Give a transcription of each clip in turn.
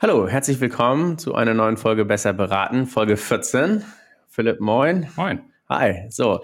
Hallo, herzlich willkommen zu einer neuen Folge Besser beraten, Folge 14. Philipp, moin. Moin. Hi. So,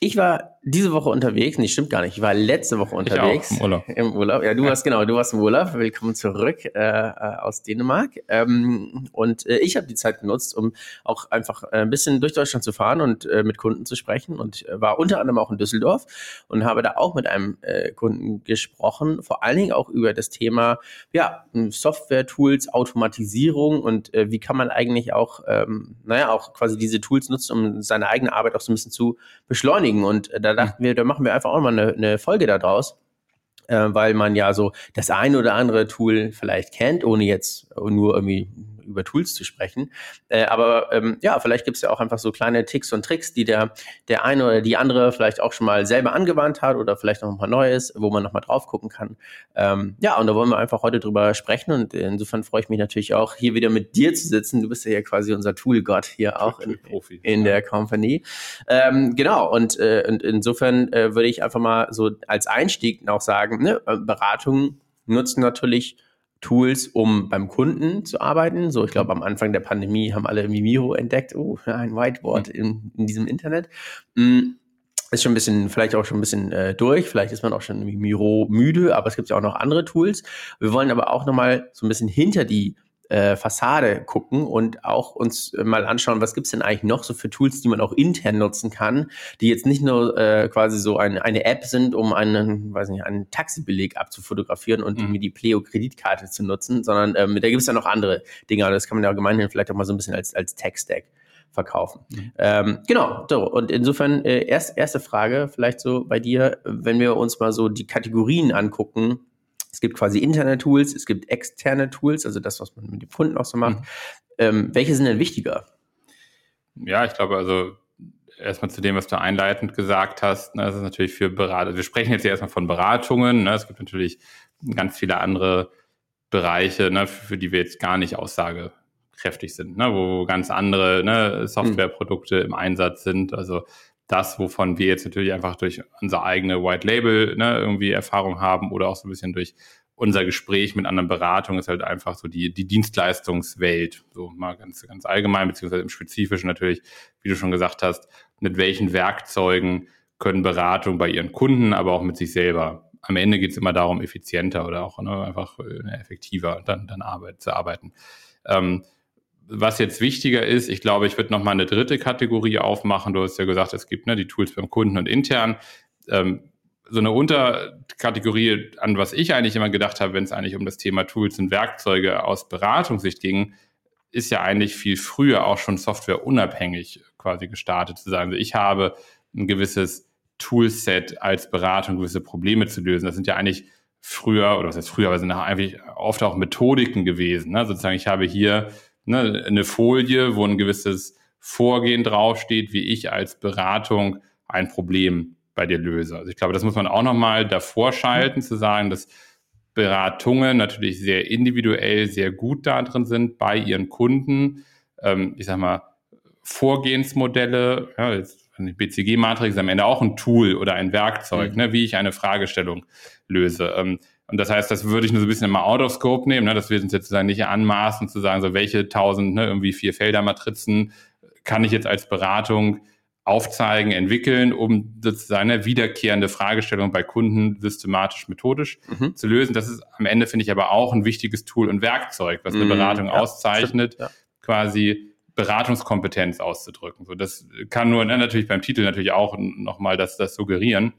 ich war diese Woche unterwegs. Nee, stimmt gar nicht. Ich war letzte Woche unterwegs. Im Urlaub. Im Urlaub. Ja, du warst genau, du warst im Urlaub. Willkommen zurück äh, äh, aus Dänemark. Ähm, und äh, ich habe die Zeit genutzt, um auch einfach äh, ein bisschen durch Deutschland zu fahren und äh, mit Kunden zu sprechen. Und äh, war unter anderem auch in Düsseldorf und habe da auch mit einem äh, Kunden gesprochen. Vor allen Dingen auch über das Thema ja, Software-Tools, Automatisierung und äh, wie kann man eigentlich auch, ähm, naja, auch quasi diese Tools nutzen, um seine eigene Arbeit auch so ein bisschen zu beschleunigen. Und äh, da dachten wir, da machen wir einfach auch mal eine, eine Folge da draus äh, weil man ja so das ein oder andere Tool vielleicht kennt, ohne jetzt nur irgendwie über Tools zu sprechen. Äh, aber ähm, ja, vielleicht gibt es ja auch einfach so kleine Ticks und Tricks, die der, der eine oder die andere vielleicht auch schon mal selber angewandt hat oder vielleicht noch mal Neues, wo man noch mal drauf gucken kann. Ähm, ja, und da wollen wir einfach heute drüber sprechen und insofern freue ich mich natürlich auch, hier wieder mit dir zu sitzen. Du bist ja quasi unser Toolgott hier auch in, in der Company. Ähm, genau, und, äh, und insofern äh, würde ich einfach mal so als Einstieg noch sagen, ne, Beratungen nutzen natürlich Tools, um beim Kunden zu arbeiten. So, ich glaube, am Anfang der Pandemie haben alle Mimiro entdeckt. Oh, ein Whiteboard in, in diesem Internet. Mm, ist schon ein bisschen, vielleicht auch schon ein bisschen äh, durch. Vielleicht ist man auch schon Miro müde, aber es gibt ja auch noch andere Tools. Wir wollen aber auch nochmal so ein bisschen hinter die äh, Fassade gucken und auch uns mal anschauen, was gibt's denn eigentlich noch so für Tools, die man auch intern nutzen kann, die jetzt nicht nur äh, quasi so ein, eine App sind, um einen, weiß nicht, einen Taxibeleg abzufotografieren und mhm. irgendwie die Pleo-Kreditkarte zu nutzen, sondern ähm, da gibt's ja noch andere Dinge, das kann man ja allgemein vielleicht auch mal so ein bisschen als, als Tech-Stack verkaufen. Mhm. Ähm, genau, so, und insofern äh, erst, erste Frage vielleicht so bei dir, wenn wir uns mal so die Kategorien angucken, es gibt quasi interne Tools, es gibt externe Tools, also das, was man mit dem Kunden auch so macht. Mhm. Ähm, welche sind denn wichtiger? Ja, ich glaube, also erstmal zu dem, was du einleitend gesagt hast, ne, das ist natürlich für Berater, wir sprechen jetzt ja erstmal von Beratungen, ne, es gibt natürlich ganz viele andere Bereiche, ne, für, für die wir jetzt gar nicht aussagekräftig sind, ne, wo ganz andere ne, Softwareprodukte im Einsatz sind. Also das, wovon wir jetzt natürlich einfach durch unser eigene White Label ne, irgendwie Erfahrung haben oder auch so ein bisschen durch unser Gespräch mit anderen Beratungen ist halt einfach so die, die Dienstleistungswelt, so mal ganz, ganz allgemein, beziehungsweise im Spezifischen natürlich, wie du schon gesagt hast, mit welchen Werkzeugen können Beratungen bei ihren Kunden, aber auch mit sich selber. Am Ende geht es immer darum, effizienter oder auch ne, einfach äh, effektiver dann, dann Arbeit, zu arbeiten. Ähm, was jetzt wichtiger ist, ich glaube, ich würde noch mal eine dritte Kategorie aufmachen. Du hast ja gesagt, es gibt ne, die Tools beim Kunden und intern. Ähm, so eine Unterkategorie, an was ich eigentlich immer gedacht habe, wenn es eigentlich um das Thema Tools und Werkzeuge aus Beratungssicht ging, ist ja eigentlich viel früher auch schon softwareunabhängig quasi gestartet zu sagen. Also ich habe ein gewisses Toolset als Beratung, gewisse Probleme zu lösen. Das sind ja eigentlich früher, oder was heißt früher, aber sind eigentlich oft auch Methodiken gewesen. Ne? Sozusagen, ich habe hier ne, eine Folie, wo ein gewisses Vorgehen draufsteht, wie ich als Beratung ein Problem bei dir löse. Also ich glaube, das muss man auch nochmal davor schalten, zu sagen, dass Beratungen natürlich sehr individuell, sehr gut da drin sind bei ihren Kunden. Ähm, ich sag mal, Vorgehensmodelle, ja, jetzt die BCG-Matrix ist am Ende auch ein Tool oder ein Werkzeug, mhm. ne, wie ich eine Fragestellung löse. Ähm, und das heißt, das würde ich nur so ein bisschen immer out of scope nehmen, ne, dass wir uns jetzt sozusagen nicht anmaßen zu sagen, so welche tausend, ne, irgendwie vier Felder-Matrizen kann ich jetzt als Beratung aufzeigen, entwickeln, um sozusagen eine wiederkehrende Fragestellung bei Kunden systematisch, methodisch mhm. zu lösen. Das ist am Ende, finde ich, aber auch ein wichtiges Tool und Werkzeug, was eine mhm, Beratung ja, auszeichnet, ja. quasi Beratungskompetenz auszudrücken. So, das kann nur ne, natürlich beim Titel natürlich auch nochmal das, das suggerieren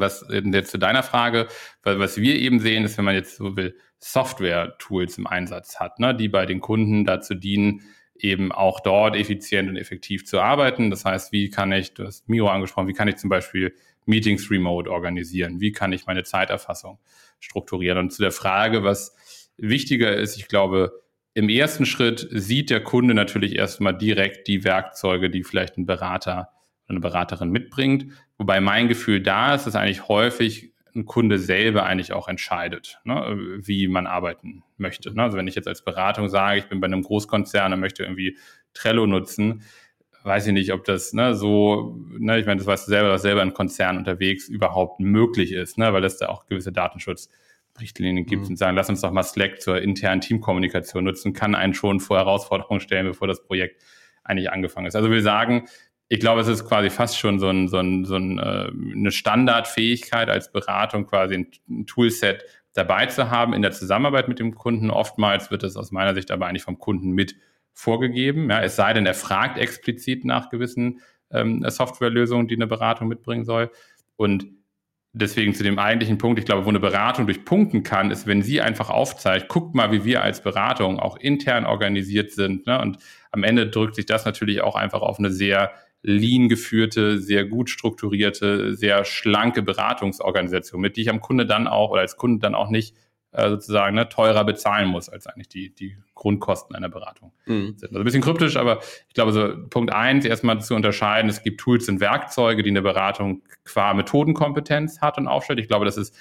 was jetzt zu deiner Frage, weil was wir eben sehen, ist, wenn man jetzt so will, Software-Tools im Einsatz hat, ne, die bei den Kunden dazu dienen, eben auch dort effizient und effektiv zu arbeiten. Das heißt, wie kann ich, du hast Miro angesprochen, wie kann ich zum Beispiel Meetings remote organisieren? Wie kann ich meine Zeiterfassung strukturieren? Und zu der Frage, was wichtiger ist, ich glaube, im ersten Schritt sieht der Kunde natürlich erstmal direkt die Werkzeuge, die vielleicht ein Berater eine Beraterin mitbringt. Wobei mein Gefühl da ist, dass eigentlich häufig ein Kunde selber eigentlich auch entscheidet, ne, wie man arbeiten möchte. Ne? Also wenn ich jetzt als Beratung sage, ich bin bei einem Großkonzern und möchte irgendwie Trello nutzen, weiß ich nicht, ob das ne, so, ne, ich meine, das weißt du selber, dass selber ein Konzern unterwegs überhaupt möglich ist, ne, weil es da auch gewisse Datenschutz Richtlinien gibt mhm. und sagen, lass uns doch mal Slack zur internen Teamkommunikation nutzen, kann einen schon vor Herausforderungen stellen, bevor das Projekt eigentlich angefangen ist. Also wir sagen, ich glaube, es ist quasi fast schon so, ein, so, ein, so ein, äh, eine Standardfähigkeit als Beratung, quasi ein Toolset dabei zu haben in der Zusammenarbeit mit dem Kunden. Oftmals wird es aus meiner Sicht aber eigentlich vom Kunden mit vorgegeben. Ja, es sei denn, er fragt explizit nach gewissen ähm, Softwarelösungen, die eine Beratung mitbringen soll. Und deswegen zu dem eigentlichen Punkt, ich glaube, wo eine Beratung durchpunkten kann, ist, wenn sie einfach aufzeigt, guckt mal, wie wir als Beratung auch intern organisiert sind. Ne? Und am Ende drückt sich das natürlich auch einfach auf eine sehr lean geführte, sehr gut strukturierte, sehr schlanke Beratungsorganisation, mit die ich am Kunde dann auch oder als Kunde dann auch nicht äh, sozusagen ne, teurer bezahlen muss, als eigentlich die, die Grundkosten einer Beratung mhm. sind. Also ein bisschen kryptisch, aber ich glaube, so Punkt eins, erstmal zu unterscheiden, es gibt Tools und Werkzeuge, die eine Beratung qua Methodenkompetenz hat und aufstellt. Ich glaube, das ist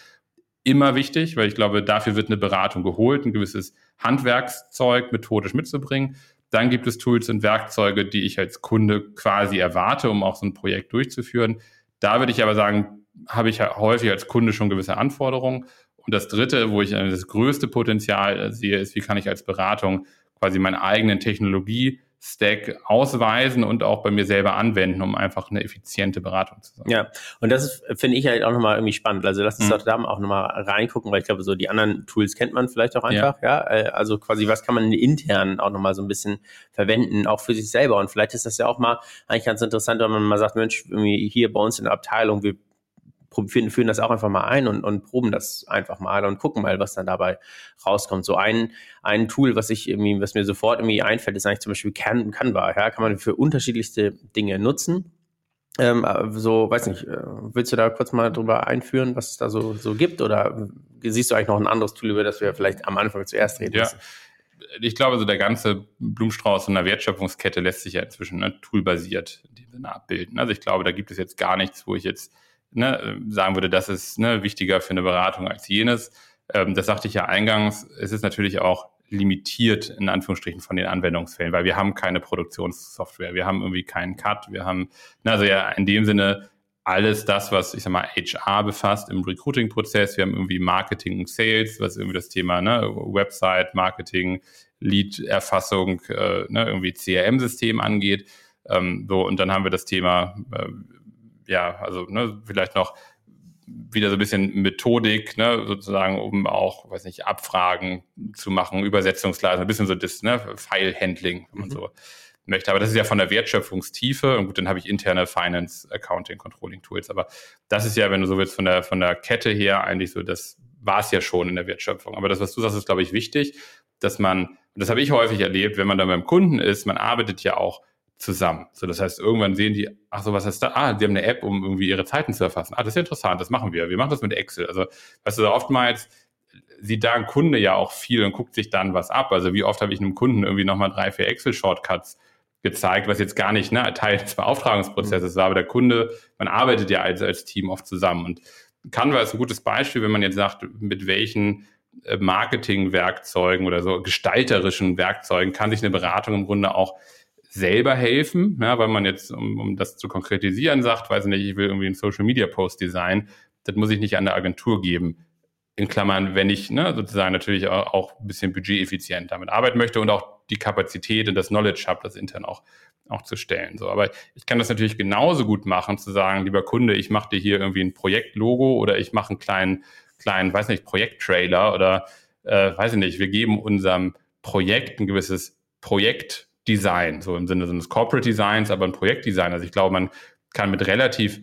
immer wichtig, weil ich glaube, dafür wird eine Beratung geholt, ein gewisses Handwerkszeug methodisch mitzubringen. Dann gibt es Tools und Werkzeuge, die ich als Kunde quasi erwarte, um auch so ein Projekt durchzuführen. Da würde ich aber sagen, habe ich häufig als Kunde schon gewisse Anforderungen. Und das Dritte, wo ich das größte Potenzial sehe, ist, wie kann ich als Beratung quasi meinen eigenen Technologie Stack ausweisen und auch bei mir selber anwenden, um einfach eine effiziente Beratung zu sein. Ja, und das finde ich halt auch nochmal irgendwie spannend. Also lass uns mhm. da auch nochmal reingucken, weil ich glaube, so die anderen Tools kennt man vielleicht auch einfach, ja. ja? Äh, also quasi, was kann man intern auch nochmal so ein bisschen verwenden, auch für sich selber. Und vielleicht ist das ja auch mal eigentlich ganz interessant, wenn man mal sagt, Mensch, irgendwie hier bei uns in der Abteilung, wir führen, führen das auch einfach mal ein und, und proben das einfach mal und gucken mal, was dann dabei rauskommt. So ein, ein Tool, was ich irgendwie, was mir sofort irgendwie einfällt, ist eigentlich zum Beispiel Can Canva. Ja, kann man für unterschiedlichste Dinge nutzen. Ähm, so, weiß nicht, äh, willst du da kurz mal drüber einführen, was es da so, so gibt? Oder siehst du eigentlich noch ein anderes Tool, über das wir vielleicht am Anfang zuerst reden? Ja. Ich glaube, so der ganze Blumenstrauß in der Wertschöpfungskette lässt sich ja inzwischen ne, toolbasiert in dem Sinne abbilden. Also ich glaube, da gibt es jetzt gar nichts, wo ich jetzt ne, sagen würde, das ist ne, wichtiger für eine Beratung als jenes. Ähm, das sagte ich ja eingangs. Es ist natürlich auch limitiert in Anführungsstrichen von den Anwendungsfällen, weil wir haben keine Produktionssoftware, wir haben irgendwie keinen Cut, wir haben, ne, also ja in dem Sinne alles das, was ich sag mal HR befasst im Recruiting-Prozess. Wir haben irgendwie Marketing und Sales, was irgendwie das Thema ne, Website, Marketing, Lead-Erfassung, äh, ne, irgendwie CRM-System angeht. Ähm, so und dann haben wir das Thema äh, ja, also ne, vielleicht noch wieder so ein bisschen Methodik, ne, sozusagen, um auch, weiß nicht, Abfragen zu machen, Übersetzungsleistung, ein bisschen so das, ne, File-Handling, wenn man mhm. so möchte. Aber das ist ja von der Wertschöpfungstiefe und gut, dann habe ich interne Finance, Accounting, Controlling Tools. Aber das ist ja, wenn du so willst, von der, von der Kette her eigentlich so, das war es ja schon in der Wertschöpfung. Aber das, was du sagst, ist, glaube ich, wichtig, dass man, das habe ich häufig erlebt, wenn man dann beim Kunden ist, man arbeitet ja auch zusammen. So, das heißt, irgendwann sehen die, ach so, was ist da? Ah, die haben eine App, um irgendwie ihre Zeiten zu erfassen. Ah, das ist interessant, das machen wir. Wir machen das mit Excel. Also, weißt du, oftmals sieht da ein Kunde ja auch viel und guckt sich dann was ab. Also, wie oft habe ich einem Kunden irgendwie nochmal drei, vier Excel-Shortcuts gezeigt, was jetzt gar nicht ne, Teil des Beauftragungsprozesses war, aber der Kunde, man arbeitet ja als, als Team oft zusammen. Und Canva ist ein gutes Beispiel, wenn man jetzt sagt, mit welchen äh, Marketingwerkzeugen oder so gestalterischen Werkzeugen kann sich eine Beratung im Grunde auch selber helfen, ja, weil man jetzt, um, um das zu konkretisieren, sagt, weiß nicht, ich will irgendwie einen Social Media Post designen, das muss ich nicht an der Agentur geben. In Klammern, wenn ich ne, sozusagen natürlich auch, auch ein bisschen budgeteffizient damit arbeiten möchte und auch die Kapazität und das Knowledge habe, das intern auch, auch zu stellen. So, aber ich kann das natürlich genauso gut machen, zu sagen, lieber Kunde, ich mache dir hier irgendwie ein Projektlogo oder ich mache einen kleinen, kleinen, weiß nicht, Projekttrailer oder äh, weiß ich nicht, wir geben unserem Projekt ein gewisses Projekt Design, so im Sinne des Corporate Designs, aber ein Projektdesign. Also ich glaube, man kann mit relativ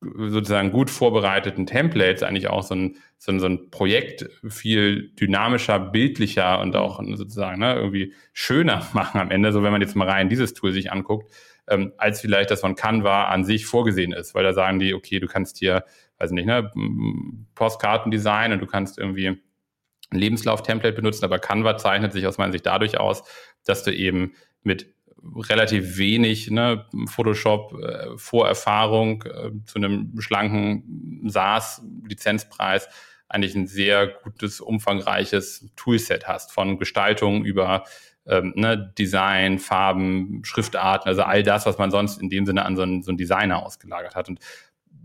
sozusagen gut vorbereiteten Templates eigentlich auch so ein, so ein, so ein Projekt viel dynamischer, bildlicher und auch sozusagen ne, irgendwie schöner machen am Ende, so wenn man jetzt mal rein dieses Tool sich anguckt, ähm, als vielleicht das von Canva an sich vorgesehen ist, weil da sagen die, okay, du kannst hier, weiß nicht, ne, Postkartendesign und du kannst irgendwie ein Lebenslauf-Template benutzen, aber Canva zeichnet sich aus meiner Sicht dadurch aus, dass du eben mit relativ wenig ne, Photoshop-Vorerfahrung äh, äh, zu einem schlanken SaaS-Lizenzpreis eigentlich ein sehr gutes, umfangreiches Toolset hast, von Gestaltung über ähm, ne, Design, Farben, Schriftarten, also all das, was man sonst in dem Sinne an so einen, so einen Designer ausgelagert hat. Und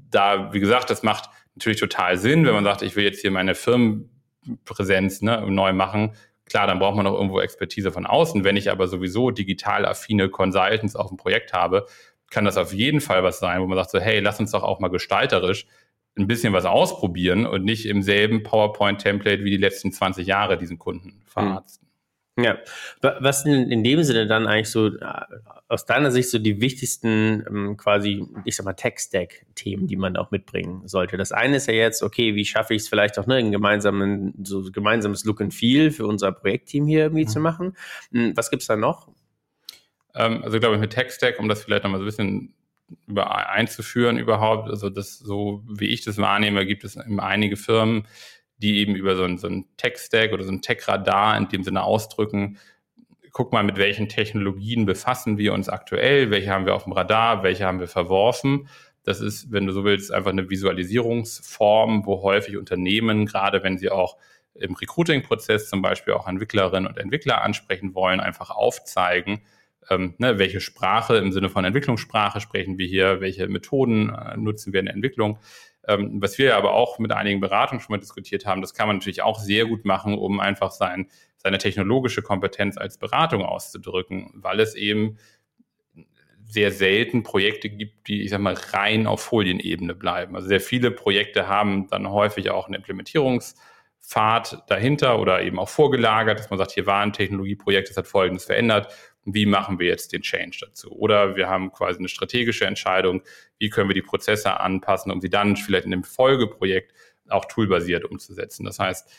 da, wie gesagt, das macht natürlich total Sinn, wenn man sagt, ich will jetzt hier meine Firmenpräsenz ne, neu machen. Klar, dann braucht man noch irgendwo Expertise von außen. Wenn ich aber sowieso digital affine Consultants auf dem Projekt habe, kann das auf jeden Fall was sein, wo man sagt so, hey, lass uns doch auch mal gestalterisch ein bisschen was ausprobieren und nicht im selben PowerPoint-Template wie die letzten 20 Jahre diesen Kunden verarzten. Ja, was sind in dem Sinne dann eigentlich so äh, aus deiner Sicht so die wichtigsten ähm, quasi, ich sag mal, Tech-Stack-Themen, die man auch mitbringen sollte? Das eine ist ja jetzt, okay, wie schaffe ich es vielleicht auch, ne, ein gemeinsamen, so gemeinsames Look and Feel für unser Projektteam hier irgendwie mhm. zu machen. Hm, was gibt's da noch? Ähm, also ich glaube, mit Tech-Stack, um das vielleicht nochmal so ein bisschen über, einzuführen überhaupt, also das so wie ich das wahrnehme, gibt es einige Firmen, die eben über so ein, so ein Tech-Stack oder so ein Tech-Radar in dem Sinne ausdrücken, guck mal, mit welchen Technologien befassen wir uns aktuell, welche haben wir auf dem Radar, welche haben wir verworfen. Das ist, wenn du so willst, einfach eine Visualisierungsform, wo häufig Unternehmen, gerade wenn sie auch im Recruiting-Prozess zum Beispiel auch Entwicklerinnen und Entwickler ansprechen wollen, einfach aufzeigen, ähm, ne, welche Sprache im Sinne von Entwicklungssprache sprechen wir hier, welche Methoden äh, nutzen wir in der Entwicklung. Ähm, was wir aber auch mit einigen Beratungen schon mal diskutiert haben, das kann man natürlich auch sehr gut machen, um einfach sein, seine technologische Kompetenz als Beratung auszudrücken, weil es eben sehr selten Projekte gibt, die, ich sag mal, rein auf Folienebene bleiben. Also sehr viele Projekte haben dann häufig auch einen Implementierungspfad dahinter oder eben auch vorgelagert, dass man sagt, hier war ein Technologieprojekt, das hat Folgendes verändert wie machen wir jetzt den Change dazu? Oder wir haben quasi eine strategische Entscheidung, wie können wir die Prozesse anpassen, um sie dann vielleicht in dem Folgeprojekt auch toolbasiert umzusetzen. Das heißt,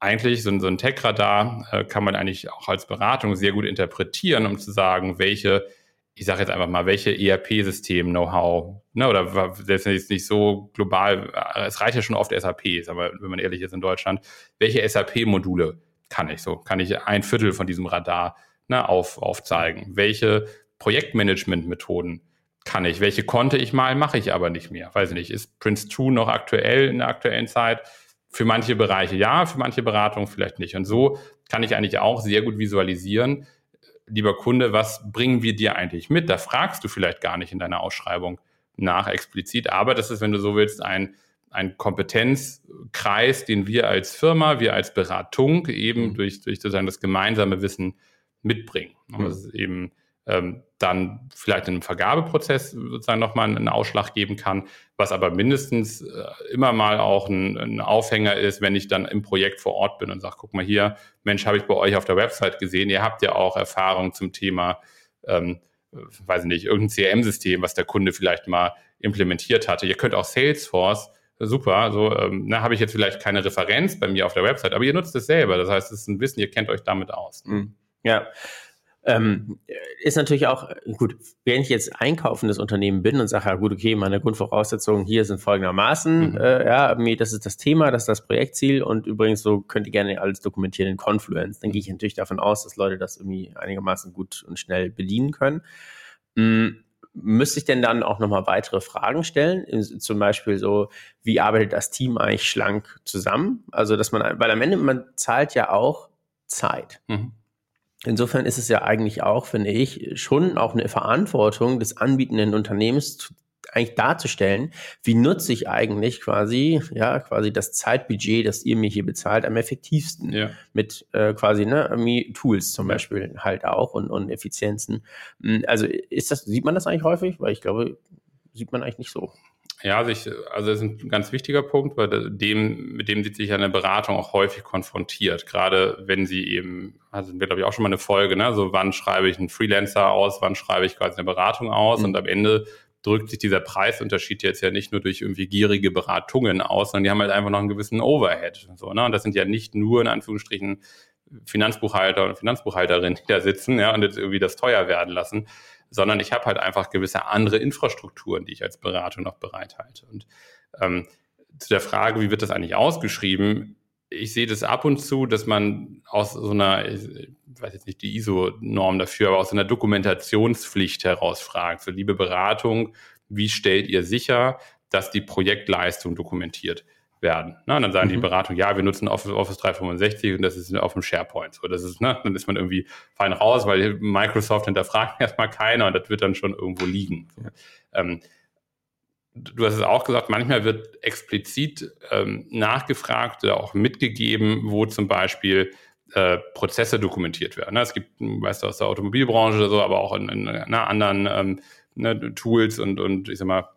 eigentlich so ein, so ein Tech-Radar äh, kann man eigentlich auch als Beratung sehr gut interpretieren, um zu sagen, welche, ich sage jetzt einfach mal, welche ERP-System-Know-how, ne, oder selbst wenn es nicht so global, äh, es reicht ja schon oft SAP, aber wenn man ehrlich ist in Deutschland, welche SAP-Module kann ich so? Kann ich ein Viertel von diesem Radar ne, auf, aufzeigen. Welche Projektmanagement-Methoden kann ich? Welche konnte ich mal, mache ich aber nicht mehr. Weiß ich nicht, ist Prince 2 noch aktuell in der aktuellen Zeit? Für manche Bereiche ja, für manche Beratungen vielleicht nicht. Und so kann ich eigentlich auch sehr gut visualisieren, lieber Kunde, was bringen wir dir eigentlich mit? Da fragst du vielleicht gar nicht in deiner Ausschreibung nach explizit, aber das ist, wenn du so willst, ein, ein Kompetenzkreis, den wir als Firma, wir als Beratung eben mhm. durch, durch sozusagen das gemeinsame Wissen mitbringen. Mhm. Das ist eben ähm, dann vielleicht in einem Vergabeprozess sozusagen nochmal einen Ausschlag geben kann, was aber mindestens äh, immer mal auch ein, ein, Aufhänger ist, wenn ich dann im Projekt vor Ort bin und sage, guck mal hier, Mensch, habe ich bei euch auf der Website gesehen, ihr habt ja auch Erfahrung zum Thema, ähm, weiß ich nicht, irgendein CRM-System, was der Kunde vielleicht mal implementiert hatte. Ihr könnt auch Salesforce super. So ähm, ne, habe ich jetzt vielleicht keine Referenz bei mir auf der Website, aber ihr nutzt es selber. Das heißt, es ist ein Wissen, ihr kennt euch damit aus. Mhm. Ja. Ähm, ist natürlich auch, gut, wenn ich jetzt einkaufendes Unternehmen bin und sage, ja gut, okay, meine Grundvoraussetzungen hier sind folgendermaßen, mhm. äh, ja, das ist das Thema, das ist das Projektziel und übrigens so könnt ihr gerne alles dokumentieren in Confluence. Dann gehe ich natürlich davon aus, dass Leute das irgendwie einigermaßen gut und schnell bedienen können. Mhm. Müsste ich denn dann auch nochmal weitere Fragen stellen? Zum Beispiel so, wie arbeitet das Team eigentlich schlank zusammen? Also, dass man, weil am Ende, man zahlt ja auch Zeit. Mhm. Insofern ist es ja eigentlich auch, finde ich, schon auch eine Verantwortung des anbietenden Unternehmens eigentlich darzustellen, wie nutze ich eigentlich quasi, ja, quasi das Zeitbudget, das ihr mir hier bezahlt, am effektivsten. Ja. Mit äh, quasi, ne, Tools zum ja. Beispiel halt auch und, und Effizienzen. Hm, also ist das, sieht man das eigentlich häufig? Weil ich glaube, sieht man eigentlich nicht so. Ja, also, ich, also das ist ein ganz wichtiger Punkt, weil dem, mit dem sieht sich eine Beratung auch häufig konfrontiert. Gerade wenn sie eben, also wir glaube ich auch schon mal eine Folge, ne? so wann schreibe ich einen Freelancer aus, wann schreibe ich quasi eine Beratung aus mhm. und am Ende drückt sich dieser Preisunterschied jetzt ja nicht nur durch irgendwie gierige Beratungen aus, sondern die haben halt einfach noch einen gewissen Overhead. So, ne? Und das sind ja nicht nur in Anführungsstrichen Finanzbuchhalter und Finanzbuchhalterinnen, die da sitzen ja, und jetzt irgendwie das teuer werden lassen, sondern ich habe halt einfach gewisse andere Infrastrukturen, die ich als Beratung noch bereithalte. Und ähm, zu der Frage, wie wird das eigentlich ausgeschrieben? Ich sehe das ab und zu, dass man aus so einer, ich weiß jetzt nicht die ISO-Norm dafür, aber aus einer Dokumentationspflicht heraus fragt. So, liebe Beratung, wie stellt ihr sicher, dass die Projektleistung dokumentiert werden. Ne? Und dann sagen mhm. die Beratung, ja, wir nutzen Office, Office 365 und das ist auf dem SharePoint. So, das ist, ne, dann ist man irgendwie fein raus, weil Microsoft hinterfragt erstmal keiner und das wird dann schon irgendwo liegen. So. Ähm, du hast es auch gesagt, manchmal wird explizit ähm, nachgefragt oder auch mitgegeben, wo zum Beispiel äh, Prozesse dokumentiert werden. Ne? Es gibt, weißt du, aus der Automobilbranche oder so, aber auch in, in, in anderen ähm, ne, Tools und, und ich sag mal,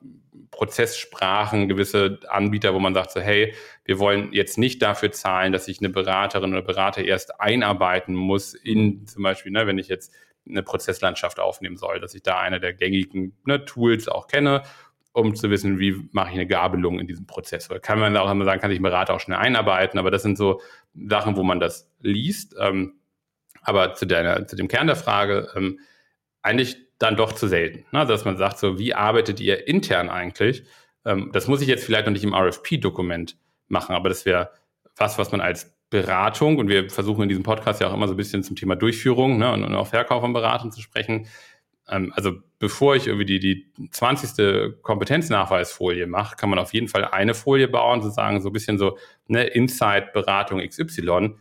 Prozesssprachen, gewisse Anbieter, wo man sagt so, hey, wir wollen jetzt nicht dafür zahlen, dass sich eine Beraterin oder Berater erst einarbeiten muss in zum Beispiel, ne, wenn ich jetzt eine Prozesslandschaft aufnehmen soll, dass ich da eine der gängigen ne, Tools auch kenne, um zu wissen, wie mache ich eine Gabelung in diesem Prozess. Oder kann man auch immer sagen, kann sich ein Berater auch schnell einarbeiten, aber das sind so Sachen, wo man das liest. Ähm, aber zu, deiner, zu dem Kern der Frage, ähm, eigentlich dann doch zu selten. Ne? Dass man sagt, so, wie arbeitet ihr intern eigentlich? Ähm, das muss ich jetzt vielleicht noch nicht im RFP-Dokument machen, aber das wäre was, was man als Beratung, und wir versuchen in diesem Podcast ja auch immer so ein bisschen zum Thema Durchführung ne, und, und auch Verkauf und Beratung zu sprechen. Ähm, also bevor ich irgendwie die, die 20. Kompetenznachweisfolie mache, kann man auf jeden Fall eine Folie bauen, sozusagen so ein bisschen so ne, Inside-Beratung XY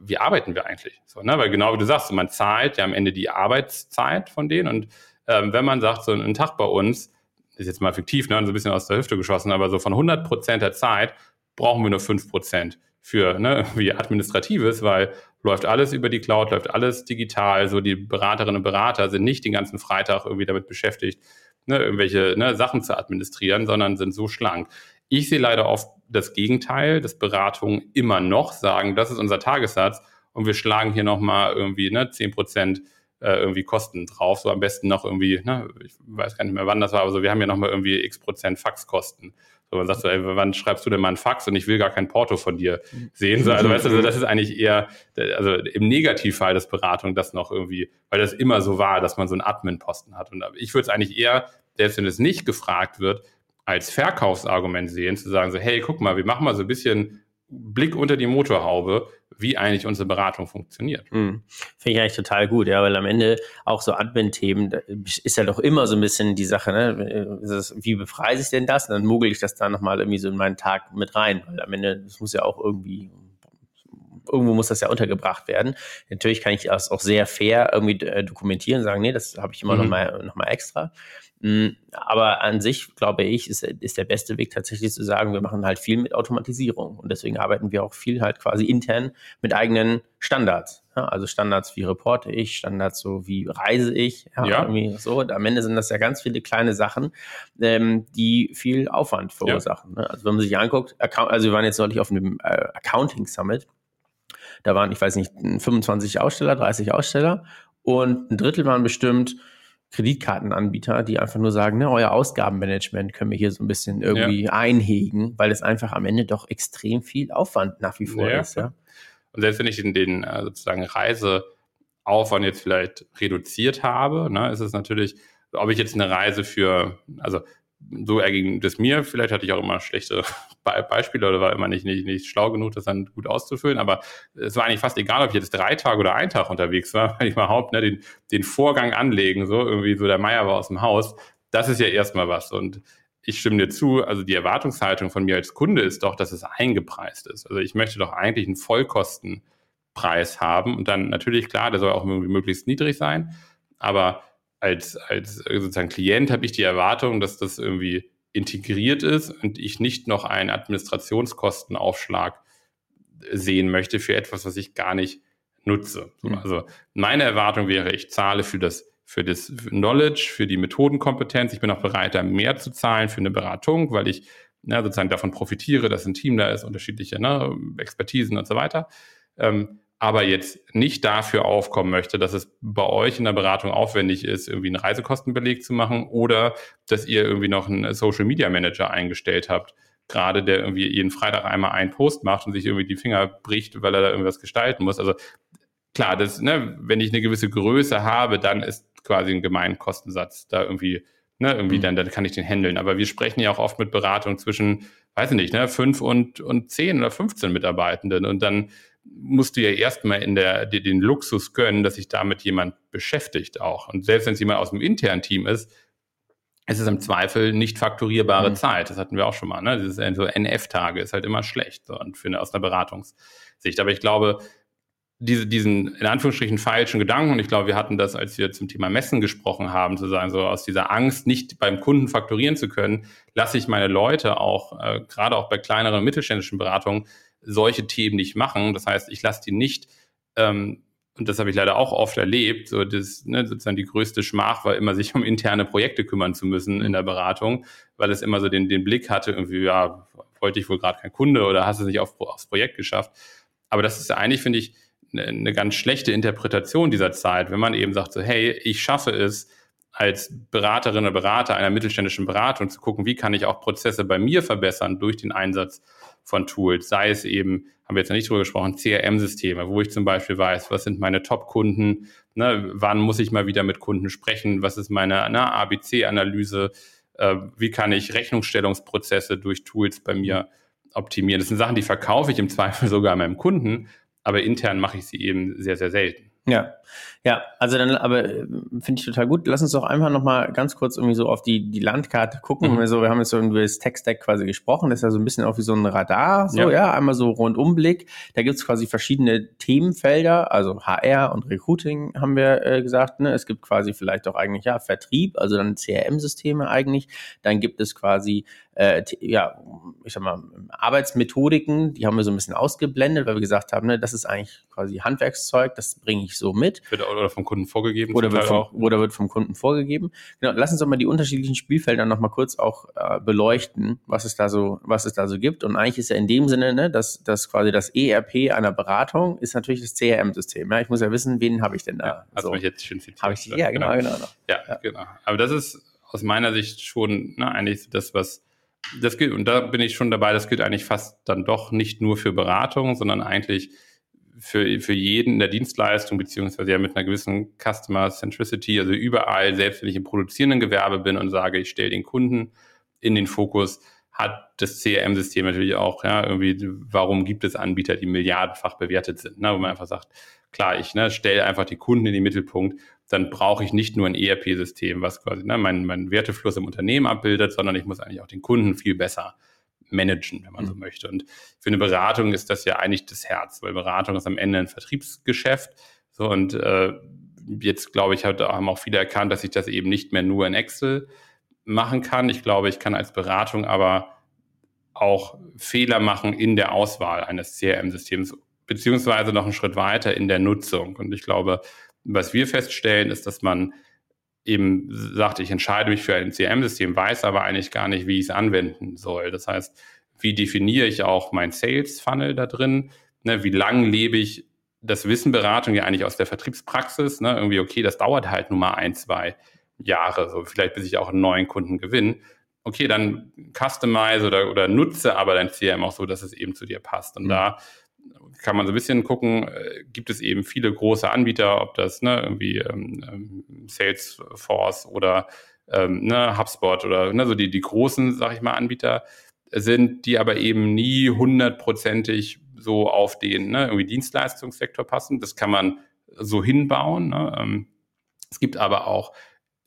wie arbeiten wir eigentlich? So, ne? Weil genau wie du sagst, man zahlt ja am Ende die Arbeitszeit von denen und ähm, wenn man sagt, so ein Tag bei uns, ist jetzt mal fiktiv, ne, so ein bisschen aus der Hüfte geschossen, aber so von 100 Prozent der Zeit brauchen wir nur 5 Prozent für ne, wie Administratives, weil läuft alles über die Cloud, läuft alles digital, so die Beraterinnen und Berater sind nicht den ganzen Freitag irgendwie damit beschäftigt, ne, irgendwelche ne, Sachen zu administrieren, sondern sind so schlank. Ich sehe leider oft das Gegenteil, dass Beratungen immer noch sagen, das ist unser Tagessatz und wir schlagen hier nochmal irgendwie ne, 10 Prozent äh, irgendwie Kosten drauf. So am besten noch irgendwie, ne, ich weiß gar nicht mehr wann das war, aber so, wir haben ja nochmal irgendwie x Prozent Faxkosten. So, man sagt so, ey, wann schreibst du denn mal einen Fax und ich will gar kein Porto von dir sehen. So, also, weißt du, also das ist eigentlich eher, also im Negativfall des Beratung das noch irgendwie, weil das immer so war, dass man so einen Admin-Posten hat. Und ich würde es eigentlich eher, selbst wenn es nicht gefragt wird, als Verkaufsargument sehen, zu sagen so, hey, guck mal, wir machen mal so ein bisschen Blick unter die Motorhaube, wie eigentlich unsere Beratung funktioniert. Mhm. Finde ich eigentlich total gut, ja, weil am Ende auch so Admin-Themen ist ja doch immer so ein bisschen die Sache, ne? wie befreie ich denn das? Und dann mogel ich das da nochmal irgendwie so in meinen Tag mit rein, weil am Ende, das muss ja auch irgendwie irgendwo muss das ja untergebracht werden. Natürlich kann ich das auch sehr fair irgendwie äh, dokumentieren, sagen, nee, das habe ich immer mhm. nochmal noch mal extra. Mm, aber an sich, glaube ich, ist, ist der beste Weg tatsächlich zu sagen, wir machen halt viel mit Automatisierung. Und deswegen arbeiten wir auch viel halt quasi intern mit eigenen Standards. Ja, also Standards wie reporte ich, Standards so wie reise ich. Ja, ja. Irgendwie so. Und am Ende sind das ja ganz viele kleine Sachen, ähm, die viel Aufwand verursachen. Ja. Ne? Also wenn man sich anguckt, also wir waren jetzt neulich auf einem äh, Accounting Summit. Da waren, ich weiß nicht, 25 Aussteller, 30 Aussteller und ein Drittel waren bestimmt Kreditkartenanbieter, die einfach nur sagen, ne, euer Ausgabenmanagement können wir hier so ein bisschen irgendwie ja. einhegen, weil es einfach am Ende doch extrem viel Aufwand nach wie vor ja. ist. Ja. Und selbst wenn ich den, den äh, sozusagen Reiseaufwand jetzt vielleicht reduziert habe, ne, ist es natürlich, ob ich jetzt eine Reise für, also so erging das mir. Vielleicht hatte ich auch immer schlechte Be Beispiele oder war immer nicht, nicht, nicht schlau genug, das dann gut auszufüllen. Aber es war eigentlich fast egal, ob ich jetzt drei Tage oder einen Tag unterwegs war, weil ich überhaupt ne, den, den Vorgang anlegen, so irgendwie so der Meier war aus dem Haus. Das ist ja erstmal was. Und ich stimme dir zu, also die Erwartungshaltung von mir als Kunde ist doch, dass es eingepreist ist. Also ich möchte doch eigentlich einen Vollkostenpreis haben und dann natürlich klar, der soll auch irgendwie möglichst niedrig sein, aber als, als sozusagen Klient habe ich die Erwartung, dass das irgendwie integriert ist und ich nicht noch einen Administrationskostenaufschlag sehen möchte für etwas, was ich gar nicht nutze. Mhm. Also meine Erwartung wäre, ich zahle für das für das Knowledge, für die Methodenkompetenz. Ich bin auch bereit, da mehr zu zahlen für eine Beratung, weil ich ne, sozusagen davon profitiere, dass ein Team da ist, unterschiedliche ne, Expertisen und so weiter. Ähm, aber jetzt nicht dafür aufkommen möchte, dass es bei euch in der Beratung aufwendig ist, irgendwie einen Reisekostenbeleg zu machen oder dass ihr irgendwie noch einen Social Media Manager eingestellt habt, gerade der irgendwie jeden Freitag einmal einen Post macht und sich irgendwie die Finger bricht, weil er da irgendwas gestalten muss. Also klar, das, ne, wenn ich eine gewisse Größe habe, dann ist quasi ein Gemeinkostensatz da irgendwie, ne, irgendwie mhm. dann, dann kann ich den handeln. Aber wir sprechen ja auch oft mit Beratung zwischen, weiß ich nicht, ne, fünf und, und zehn oder 15 Mitarbeitenden und dann musst du ja erstmal in der, dir den Luxus gönnen, dass sich damit jemand beschäftigt auch. Und selbst wenn es jemand aus dem internen Team ist, es ist im Zweifel nicht fakturierbare mhm. Zeit. Das hatten wir auch schon mal. Ne? Dieses so NF-Tage ist halt immer schlecht so, und für eine, aus einer Beratungssicht. Aber ich glaube, diese, diesen in Anführungsstrichen falschen Gedanken, und ich glaube, wir hatten das, als wir zum Thema Messen gesprochen haben, zu sagen, so aus dieser Angst, nicht beim Kunden fakturieren zu können, lasse ich meine Leute auch, äh, gerade auch bei kleineren mittelständischen Beratungen, solche Themen nicht machen. Das heißt, ich lasse die nicht, ähm, und das habe ich leider auch oft erlebt, so das, ne, sozusagen die größte Schmach war immer, sich um interne Projekte kümmern zu müssen in der Beratung, weil es immer so den, den Blick hatte, irgendwie, ja, wollte ich wohl gerade kein Kunde oder hast du es nicht auf, aufs Projekt geschafft. Aber das ist ja eigentlich, finde ich, eine ganz schlechte Interpretation dieser Zeit, wenn man eben sagt, so, hey, ich schaffe es, als Beraterin oder Berater einer mittelständischen Beratung zu gucken, wie kann ich auch Prozesse bei mir verbessern durch den Einsatz von Tools, sei es eben, haben wir jetzt noch nicht drüber gesprochen, CRM-Systeme, wo ich zum Beispiel weiß, was sind meine Top-Kunden, ne, wann muss ich mal wieder mit Kunden sprechen, was ist meine ne, ABC-Analyse, äh, wie kann ich Rechnungsstellungsprozesse durch Tools bei mir optimieren. Das sind Sachen, die verkaufe ich im Zweifel sogar meinem Kunden, aber intern mache ich sie eben sehr, sehr selten. Ja, ja, also dann, aber äh, finde ich total gut. Lass uns doch einfach nochmal ganz kurz irgendwie so auf die, die Landkarte gucken. Mhm. Also, wir haben jetzt so über das Tech-Stack quasi gesprochen. Das ist ja so ein bisschen auch wie so ein Radar, so, ja, ja einmal so Rundumblick. Da gibt's quasi verschiedene Themenfelder, also HR und Recruiting haben wir äh, gesagt. Ne? Es gibt quasi vielleicht auch eigentlich, ja, Vertrieb, also dann CRM-Systeme eigentlich. Dann gibt es quasi äh, ja, ich sag mal, Arbeitsmethodiken, die haben wir so ein bisschen ausgeblendet, weil wir gesagt haben, ne, das ist eigentlich quasi Handwerkszeug, das bringe ich so mit. Oder vom Kunden vorgegeben. Oder wird vom, oder wird vom Kunden vorgegeben. Genau, lass uns doch mal die unterschiedlichen Spielfelder nochmal kurz auch äh, beleuchten, was es da so, was es da so gibt. Und eigentlich ist ja in dem Sinne, ne, dass, dass quasi das ERP einer Beratung ist natürlich das CRM-System. Ja? Ich muss ja wissen, wen habe ich denn da? Ja, also mich jetzt schön Habe ich, ja, genau, genau. genau. Ja, ja, genau. Aber das ist aus meiner Sicht schon ne, eigentlich das, was das gilt, und da bin ich schon dabei, das gilt eigentlich fast dann doch nicht nur für Beratung, sondern eigentlich für, für jeden in der Dienstleistung, beziehungsweise ja mit einer gewissen Customer Centricity, also überall, selbst wenn ich im produzierenden Gewerbe bin und sage, ich stelle den Kunden in den Fokus, hat das CRM-System natürlich auch, ja, irgendwie, warum gibt es Anbieter, die milliardenfach bewertet sind, ne, wo man einfach sagt, klar, ich ne, stelle einfach die Kunden in den Mittelpunkt, dann brauche ich nicht nur ein ERP-System, was quasi ne, meinen mein Wertefluss im Unternehmen abbildet, sondern ich muss eigentlich auch den Kunden viel besser managen, wenn man mhm. so möchte. Und für eine Beratung ist das ja eigentlich das Herz, weil Beratung ist am Ende ein Vertriebsgeschäft. So und äh, jetzt glaube ich, haben auch viele erkannt, dass ich das eben nicht mehr nur in Excel machen kann. Ich glaube, ich kann als Beratung aber auch Fehler machen in der Auswahl eines CRM-Systems, beziehungsweise noch einen Schritt weiter in der Nutzung. Und ich glaube, was wir feststellen, ist, dass man eben sagt, ich entscheide mich für ein CRM-System, weiß aber eigentlich gar nicht, wie ich es anwenden soll. Das heißt, wie definiere ich auch mein Sales-Funnel da drin? Ne, wie lang lebe ich das Wissen Beratung ja eigentlich aus der Vertriebspraxis? Ne? Irgendwie, okay, das dauert halt nur mal ein, zwei Jahre, so vielleicht bis ich auch einen neuen Kunden gewinne. Okay, dann customize oder, oder nutze aber dein CRM auch so, dass es eben zu dir passt. Und mhm. da kann man so ein bisschen gucken, äh, gibt es eben viele große Anbieter, ob das ne, irgendwie ähm, ähm, Salesforce oder ähm, ne, HubSpot oder ne, so die, die großen, sag ich mal, Anbieter sind, die aber eben nie hundertprozentig so auf den ne, irgendwie Dienstleistungssektor passen. Das kann man so hinbauen. Ne? Ähm, es gibt aber auch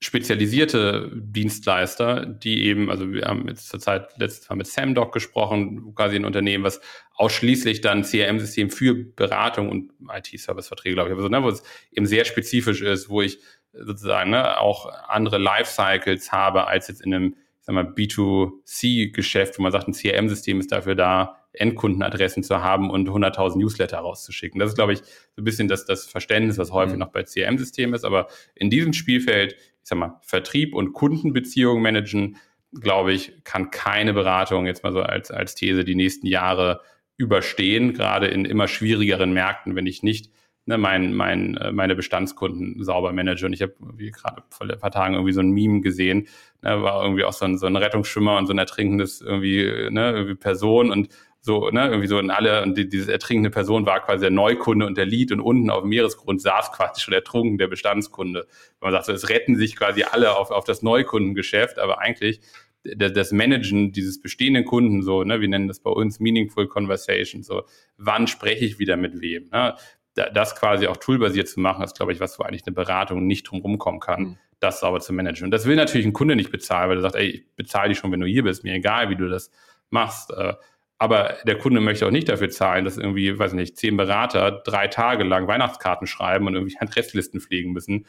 spezialisierte Dienstleister, die eben, also wir haben jetzt zur Zeit letztes Mal mit Samdoc gesprochen, quasi ein Unternehmen, was ausschließlich dann CRM-System für Beratung und IT-Service-Verträge, glaube ich, also, ne, wo es eben sehr spezifisch ist, wo ich sozusagen ne, auch andere Lifecycles habe als jetzt in einem, ich sag mal, B2C-Geschäft, wo man sagt, ein CRM-System ist dafür da, Endkundenadressen zu haben und 100.000 Newsletter rauszuschicken. Das ist, glaube ich, so ein bisschen das, das Verständnis, was häufig mhm. noch bei CRM-Systemen ist. Aber in diesem Spielfeld sag mal, Vertrieb und Kundenbeziehungen managen, glaube ich, kann keine Beratung jetzt mal so als, als These die nächsten Jahre überstehen, gerade in immer schwierigeren Märkten, wenn ich nicht ne, mein, mein, äh, meine Bestandskunden sauber manage. Und ich habe gerade vor ein paar Tagen irgendwie so ein Meme gesehen, ne, war irgendwie auch so ein, so ein Rettungsschwimmer und so ein ertrinkendes irgendwie, ne, irgendwie Person und so, ne, irgendwie so in alle, und die, diese ertrinkende Person war quasi der Neukunde und der Lied und unten auf dem Meeresgrund saß quasi schon ertrunken der Bestandskunde. Man sagt so, es retten sich quasi alle auf, auf das Neukundengeschäft, aber eigentlich das Managen dieses bestehenden Kunden, so, ne, wir nennen das bei uns Meaningful Conversation, so, wann spreche ich wieder mit wem, ne? Das quasi auch toolbasiert zu machen, ist, glaube ich, was, wo eigentlich eine Beratung nicht drum rumkommen kann, mhm. das sauber zu managen. Und das will natürlich ein Kunde nicht bezahlen, weil er sagt, ey, ich bezahle dich schon, wenn du hier bist, mir egal, wie du das machst. Aber der Kunde möchte auch nicht dafür zahlen, dass irgendwie, weiß nicht, zehn Berater drei Tage lang Weihnachtskarten schreiben und irgendwie Adresslisten pflegen müssen.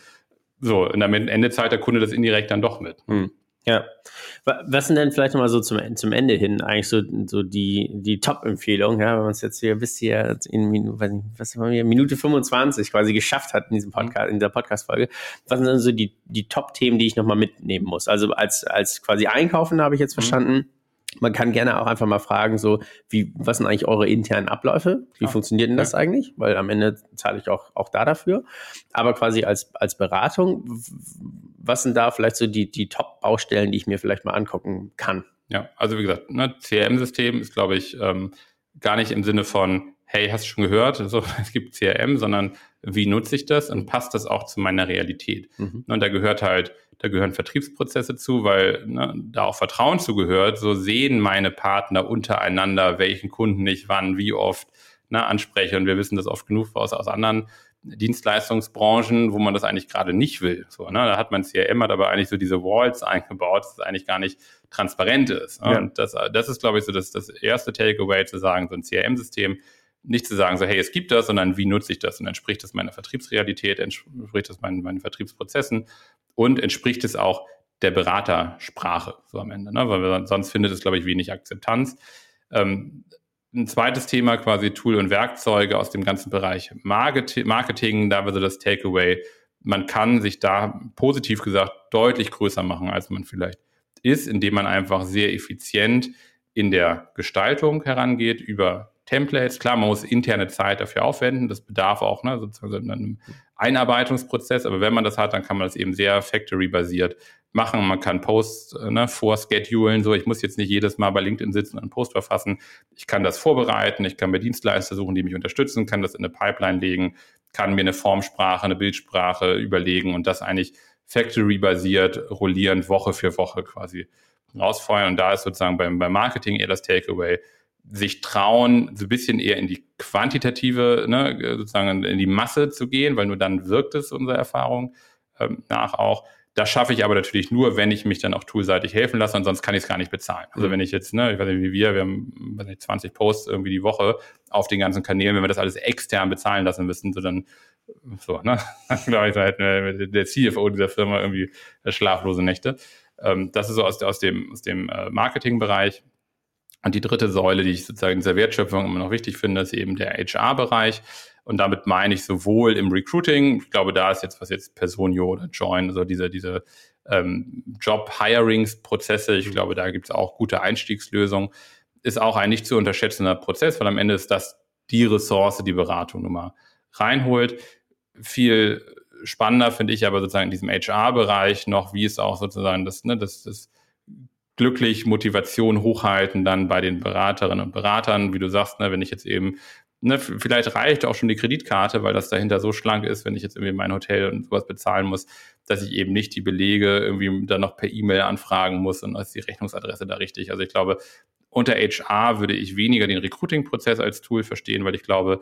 So, und am Ende zahlt der Kunde das indirekt dann doch mit. Hm. Ja. Was sind denn vielleicht nochmal so zum, zum Ende hin eigentlich so, so die, die Top-Empfehlungen, ja, wenn man es jetzt hier bis hier in weiß nicht, was haben wir, Minute 25 quasi geschafft hat in diesem Podcast, in dieser Podcast-Folge. Was sind denn so die, die Top-Themen, die ich nochmal mitnehmen muss? Also als, als quasi Einkaufen habe ich jetzt mhm. verstanden. Mhm man kann gerne auch einfach mal fragen, so, wie, was sind eigentlich eure internen Abläufe? Wie ja. funktioniert denn das ja. eigentlich? Weil am Ende zahle ich auch, auch da dafür. Aber quasi als, als Beratung, was sind da vielleicht so die, die Top-Baustellen, die ich mir vielleicht mal angucken kann? Ja, also wie gesagt, ne, CRM-System ist, glaube ich, ähm, gar nicht im Sinne von, hey, hast du schon gehört, so, es gibt CRM, sondern wie nutze ich das und passt das auch zu meiner Realität? Mhm. Und da gehört halt, da gehören Vertriebsprozesse zu, weil ne, da auch Vertrauen zugehört. So sehen meine Partner untereinander, welchen Kunden ich wann, wie oft ne, anspreche. Und wir wissen das oft genug aus, aus anderen Dienstleistungsbranchen, wo man das eigentlich gerade nicht will. So, ne? Da hat man CRM, hat aber eigentlich so diese Walls eingebaut, dass es eigentlich gar nicht transparent ist. Ne? Ja. Und das, das ist, glaube ich, so das, das erste Takeaway zu sagen, so ein CRM-System nicht zu sagen, so, hey, es gibt das, sondern wie nutze ich das? Und entspricht das meiner Vertriebsrealität, entspricht das meinen, meinen Vertriebsprozessen und entspricht es auch der Beratersprache so am Ende, ne? weil sonst findet es, glaube ich, wenig Akzeptanz. Ähm, ein zweites Thema quasi Tool und Werkzeuge aus dem ganzen Bereich Marketing, da wäre so das Takeaway. Man kann sich da positiv gesagt deutlich größer machen, als man vielleicht ist, indem man einfach sehr effizient in der Gestaltung herangeht über Templates. Klar, man muss interne Zeit dafür aufwenden. Das bedarf auch ne, sozusagen einem Einarbeitungsprozess. Aber wenn man das hat, dann kann man das eben sehr factory-basiert machen. Man kann Posts ne, vorschedulen. So, ich muss jetzt nicht jedes Mal bei LinkedIn sitzen und einen Post verfassen. Ich kann das vorbereiten. Ich kann mir Dienstleister suchen, die mich unterstützen, kann das in eine Pipeline legen, kann mir eine Formsprache, eine Bildsprache überlegen und das eigentlich factory-basiert, rollierend Woche für Woche quasi rausfeuern. Und da ist sozusagen beim, beim Marketing eher das Takeaway sich trauen, so ein bisschen eher in die quantitative, ne, sozusagen in die Masse zu gehen, weil nur dann wirkt es unserer Erfahrung ähm, nach auch. Das schaffe ich aber natürlich nur, wenn ich mich dann auch toolseitig helfen lasse, und sonst kann ich es gar nicht bezahlen. Also mhm. wenn ich jetzt, ne, ich weiß nicht, wie wir, wir haben weiß nicht, 20 Posts irgendwie die Woche auf den ganzen Kanälen, wenn wir das alles extern bezahlen lassen müssen, so dann so, ne, dann glaube ich, da hätten wir der CFO dieser Firma irgendwie schlaflose Nächte. Ähm, das ist so aus, aus dem, aus dem äh, Marketingbereich. Und die dritte Säule, die ich sozusagen in dieser Wertschöpfung immer noch wichtig finde, ist eben der HR-Bereich. Und damit meine ich sowohl im Recruiting, ich glaube, da ist jetzt was jetzt Personio oder Join, also diese, diese ähm, Job-Hirings-Prozesse, ich glaube, da gibt es auch gute Einstiegslösungen, ist auch ein nicht zu unterschätzender Prozess, weil am Ende ist das die Ressource, die Beratung nun mal reinholt. Viel spannender finde ich aber sozusagen in diesem HR-Bereich noch, wie es auch sozusagen das, ne, das, das glücklich Motivation hochhalten dann bei den Beraterinnen und Beratern, wie du sagst, ne, wenn ich jetzt eben, ne, vielleicht reicht auch schon die Kreditkarte, weil das dahinter so schlank ist, wenn ich jetzt irgendwie mein Hotel und sowas bezahlen muss, dass ich eben nicht die Belege irgendwie dann noch per E-Mail anfragen muss und ist die Rechnungsadresse da richtig. Also ich glaube, unter HR würde ich weniger den Recruiting-Prozess als Tool verstehen, weil ich glaube,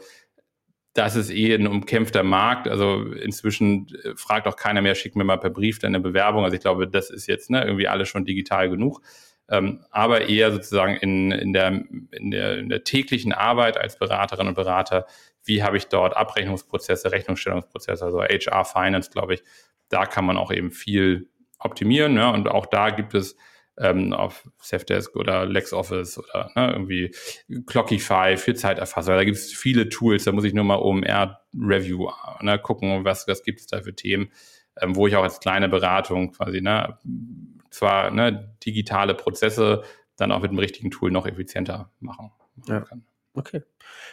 das ist eh ein umkämpfter Markt. Also inzwischen äh, fragt auch keiner mehr, schick mir mal per Brief deine Bewerbung. Also ich glaube, das ist jetzt ne, irgendwie alles schon digital genug. Ähm, aber eher sozusagen in, in, der, in, der, in der täglichen Arbeit als Beraterin und Berater, wie habe ich dort Abrechnungsprozesse, Rechnungsstellungsprozesse, also HR, Finance, glaube ich, da kann man auch eben viel optimieren. Ja, und auch da gibt es ähm, auf Safdesk oder LexOffice oder ne, irgendwie Clockify für Zeiterfassung. Da gibt es viele Tools, da muss ich nur mal OMR-Review ne, gucken, was, was gibt es da für Themen, ähm, wo ich auch als kleine Beratung quasi ne, zwar ne, digitale Prozesse dann auch mit dem richtigen Tool noch effizienter machen, machen ja. kann. Okay.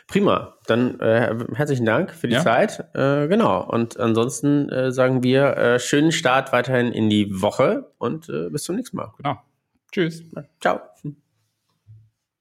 Prima. Dann äh, herzlichen Dank für die ja. Zeit. Äh, genau. Und ansonsten äh, sagen wir äh, schönen Start weiterhin in die Woche und äh, bis zum nächsten Mal. Genau. Tschüss. Ciao.